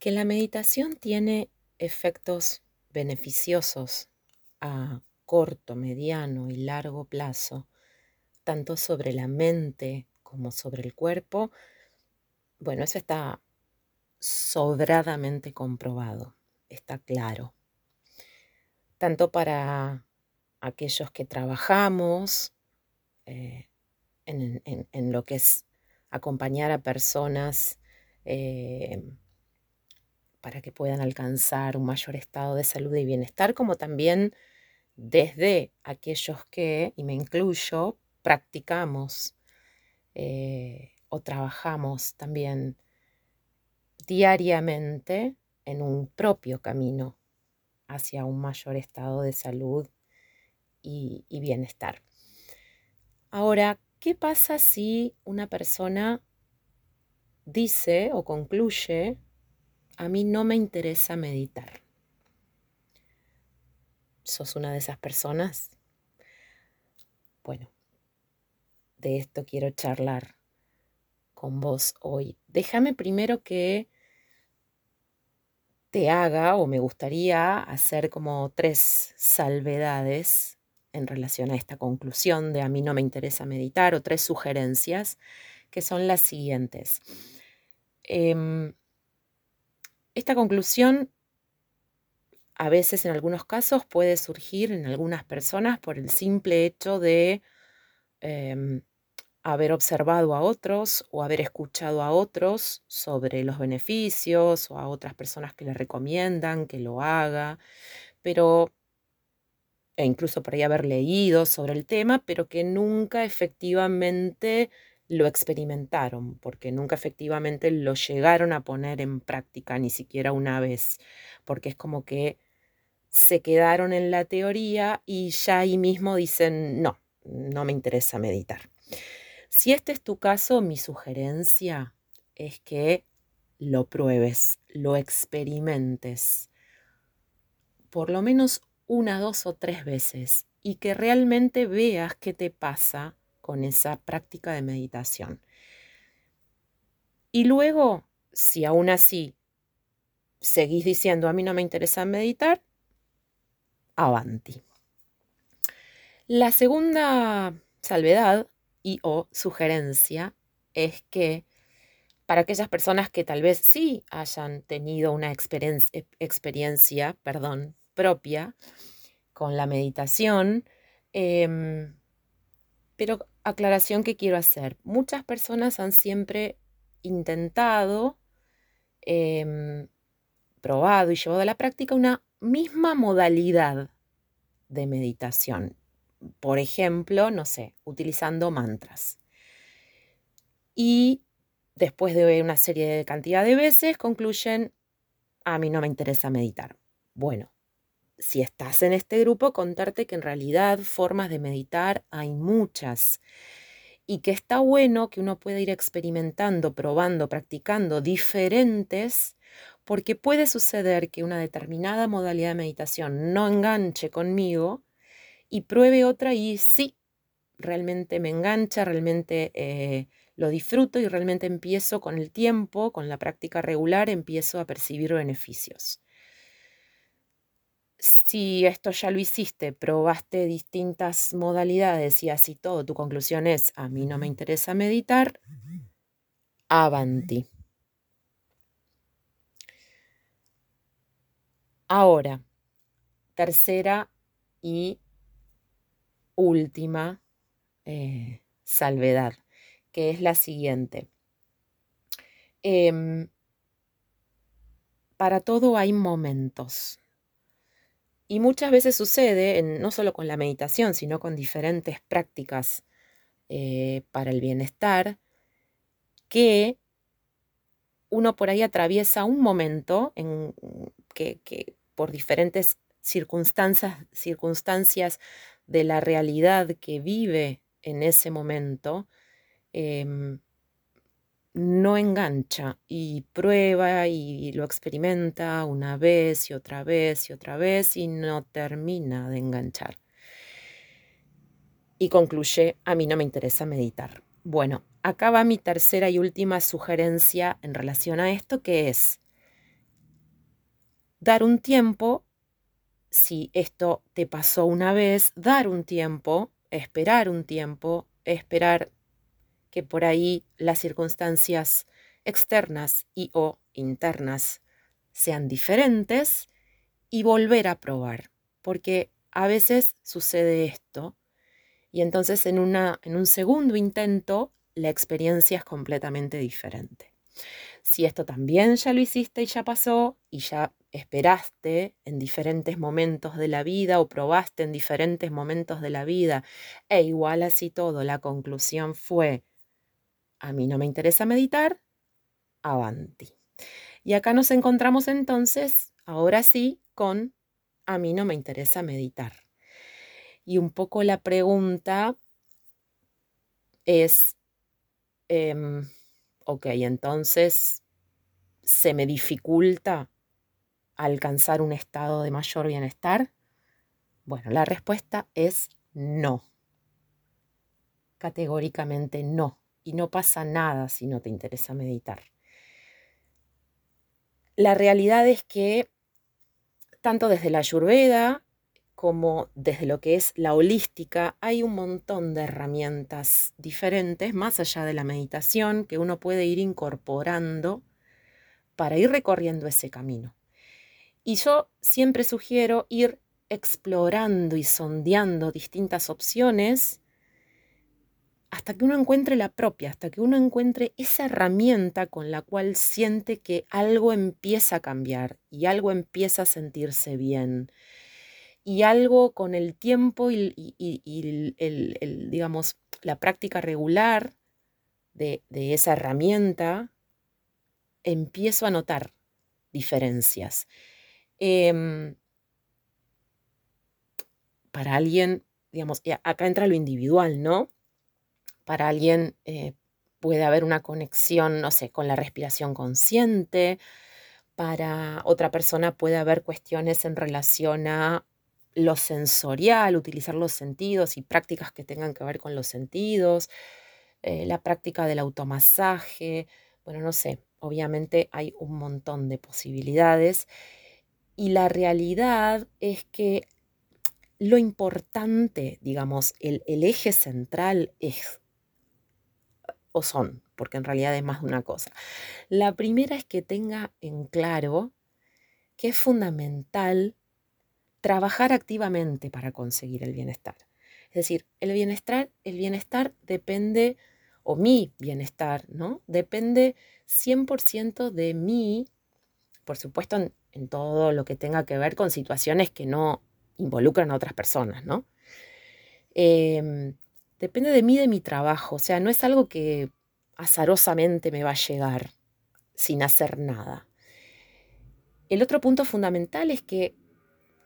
que la meditación tiene efectos beneficiosos a corto, mediano y largo plazo, tanto sobre la mente como sobre el cuerpo, bueno, eso está sobradamente comprobado, está claro. Tanto para aquellos que trabajamos eh, en, lo que es acompañar a personas eh, para que puedan alcanzar un mayor estado de salud y bienestar, como también desde aquellos que, y me incluyo, practicamos eh, o trabajamos también diariamente en un propio camino hacia un mayor estado de salud y, y bienestar. Ahora, ¿qué pasa si una persona dice o concluye a mí no me interesa meditar. ¿Sos una de esas personas? Bueno, de esto quiero charlar con vos hoy. Déjame primero que te haga o me gustaría hacer como tres salvedades en relación a esta conclusión de a mí no me interesa meditar o tres sugerencias que son las siguientes. Em, esta conclusión a veces en algunos casos puede surgir en algunas personas por el simple hecho de em, haber observado a otros o haber escuchado a otros sobre los beneficios o a otras personas que le recomiendan que lo haga, pero e incluso por ahí haber leído sobre el tema, pero que nunca efectivamente lo experimentaron, porque nunca efectivamente lo llegaron a poner en práctica, ni siquiera una vez, porque es como que se quedaron en la teoría y ya ahí mismo dicen, no, no me interesa meditar. Si este es tu caso, mi sugerencia es que lo pruebes, lo experimentes, por lo menos una, dos o tres veces, y que realmente veas qué te pasa con esa práctica de meditación. Y luego, si aún así seguís diciendo, a mí no me interesa meditar, avanti. La segunda salvedad y o sugerencia es que para aquellas personas que tal vez sí hayan tenido una experiencia, experiencia perdón, propia con la meditación, em, pero aclaración que quiero hacer. Muchas personas han siempre intentado, em, probado y llevado a la práctica una misma modalidad de meditación. Por ejemplo, no sé, utilizando mantras. Y después de una serie de cantidad de veces concluyen, a mí no me interesa meditar. Bueno, si estás en este grupo, contarte que en realidad formas de meditar hay muchas. Y que está bueno que uno pueda ir experimentando, probando, practicando diferentes, porque puede suceder que una determinada modalidad de meditación no enganche conmigo y pruebe otra y sí, realmente me engancha, realmente eh, lo disfruto y realmente empiezo con el tiempo, con la práctica regular, empiezo a percibir beneficios si esto ya lo hiciste, probaste distintas modalidades y así todo, tu conclusión es, a mí no me interesa meditar, avanti. Ahora, tercera y última eh, salvedad, que es la siguiente. Em, para todo hay momentos. Y muchas veces sucede, no solo con la meditación, sino con diferentes prácticas eh, para el bienestar, que uno por ahí atraviesa un momento en que, por diferentes circunstancias, circunstancias de la realidad que vive en ese momento, em, no engancha y prueba y lo experimenta una vez y otra vez y otra vez y no termina de enganchar. Y concluye, a mí no me interesa meditar. Bueno, acá va mi tercera y última sugerencia en relación a esto, que es dar un tiempo, si esto te pasó una vez, dar un tiempo, esperar un tiempo, esperar que por ahí las circunstancias externas y o internas sean diferentes y volver a probar, porque a veces sucede esto y entonces en, una, en un segundo intento la experiencia es completamente diferente. Si esto también ya lo hiciste y ya pasó y ya esperaste en diferentes momentos de la vida o probaste en diferentes momentos de la vida e igual así todo, la conclusión fue, a mí no me interesa meditar, avanti. Y acá nos encontramos entonces, ahora sí, con a mí no me interesa meditar. Y un poco la pregunta es, em, ok, entonces se me dificulta alcanzar un estado de mayor bienestar? Bueno, la respuesta es no. Categóricamente no. Y no pasa nada si no te interesa meditar. La realidad es que tanto desde la ayurveda como desde lo que es la holística, hay un montón de herramientas diferentes, más allá de la meditación, que uno puede ir incorporando para ir recorriendo ese camino. Y yo siempre sugiero ir explorando y sondeando distintas opciones hasta que uno encuentre la propia, hasta que uno encuentre esa herramienta con la cual siente que algo empieza a cambiar y algo empieza a sentirse bien y algo con el tiempo y, el, digamos, la práctica regular de, esa herramienta, empiezo a notar diferencias. Em, para alguien, digamos, acá entra lo individual, ¿no? Para alguien eh, puede haber una conexión, no sé, con la respiración consciente. Para otra persona puede haber cuestiones en relación a lo sensorial, utilizar los sentidos y prácticas que tengan que ver con los sentidos, eh, la práctica del automasaje, bueno, no sé, obviamente hay un montón de posibilidades y la realidad es que lo importante, digamos, el, el eje central es, o son, porque en realidad es más de una cosa. La primera es que tenga en claro que es fundamental trabajar activamente para conseguir el bienestar. Es decir, el bienestar, el bienestar depende, o mi bienestar, ¿no? Depende 100% de mí, por supuesto, en, todo lo que tenga que ver con situaciones que no involucran a otras personas, ¿no? Em, depende de mí, de mi trabajo, o sea, no es algo que azarosamente me va a llegar sin hacer nada. El otro punto fundamental es que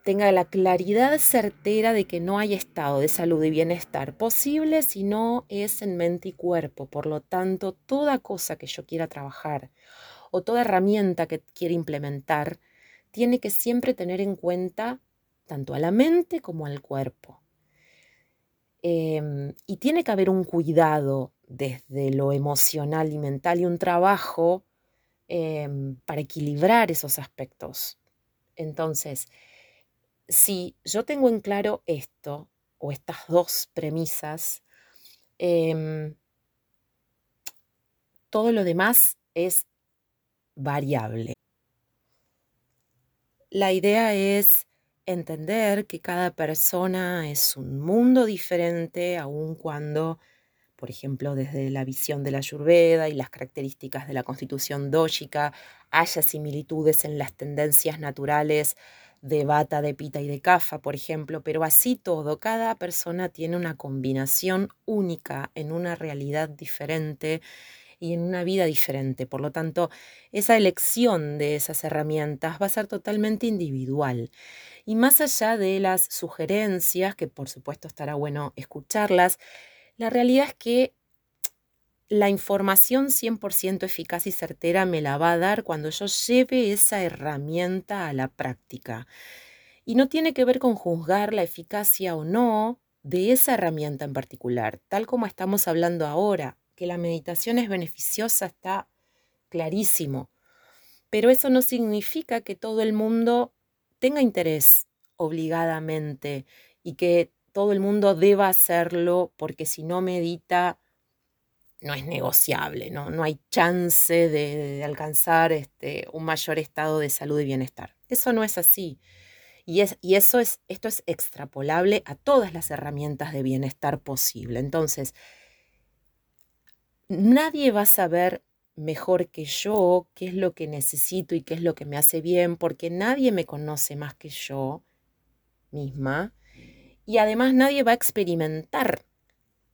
tenga la claridad certera de que no hay estado de salud y bienestar posible si no es en mente y cuerpo. Por lo tanto, toda cosa que yo quiera trabajar o toda herramienta que quiera implementar tiene que siempre tener en cuenta tanto a la mente como al cuerpo. Em, y tiene que haber un cuidado desde lo emocional y mental y un trabajo em, para equilibrar esos aspectos. Entonces, si yo tengo en claro esto, o estas dos premisas, em, todo lo demás es variable. La idea es entender que cada persona es un mundo diferente, aun cuando, por ejemplo, desde la visión de la Ayurveda y las características de la constitución dógica, haya similitudes en las tendencias naturales de bata, de pita y de cafa, por ejemplo, pero así todo, cada persona tiene una combinación única en una realidad diferente y en una vida diferente. Por lo tanto, esa elección de esas herramientas va a ser totalmente individual. Y más allá de las sugerencias, que por supuesto estará bueno escucharlas, la realidad es que la información 100% eficaz y certera me la va a dar cuando yo lleve esa herramienta a la práctica. Y no tiene que ver con juzgar la eficacia o no de esa herramienta en particular, tal como estamos hablando ahora, que la meditación es beneficiosa está clarísimo, Pero eso no significa que todo el mundo tenga interés obligadamente y que todo el mundo deba hacerlo porque si no medita no es negociable, no, no hay chance de, alcanzar este, un mayor estado de salud y bienestar. Eso no es así. Y, es, y eso es, esto es extrapolable a todas las herramientas de bienestar posible. Entonces, nadie va a saber mejor que yo qué es lo que necesito y qué es lo que me hace bien, porque nadie me conoce más que yo misma. Y además nadie va a experimentar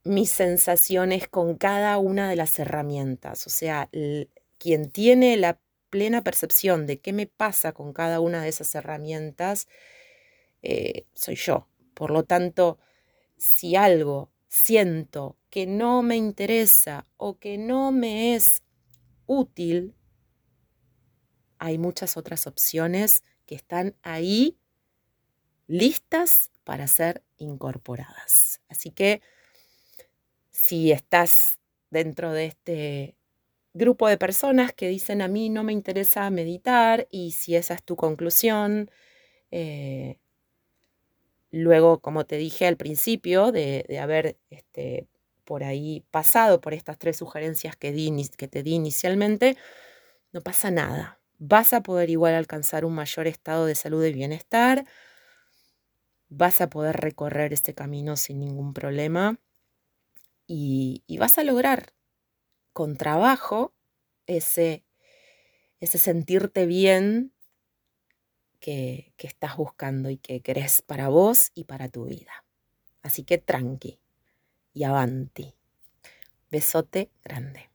mis sensaciones con cada una de las herramientas. O sea, quien tiene la plena percepción de qué me pasa con cada una de esas herramientas, eh, soy yo. Por lo tanto, si algo siento que no me interesa o que no me es útil, hay muchas otras opciones que están ahí listas para ser incorporadas. Así que si estás dentro de este grupo de personas que dicen a mí no me interesa meditar y si esa es tu conclusión, eh, luego, como te dije al principio, de, haber este, por ahí pasado por estas tres sugerencias que, que te di inicialmente, no pasa nada. Vas a poder igual alcanzar un mayor estado de salud y bienestar. Vas a poder recorrer este camino sin ningún problema. Y, vas a lograr con trabajo ese, ese sentirte bien que, que estás buscando y que querés para vos y para tu vida. Así que tranqui y avanti. Besote grande.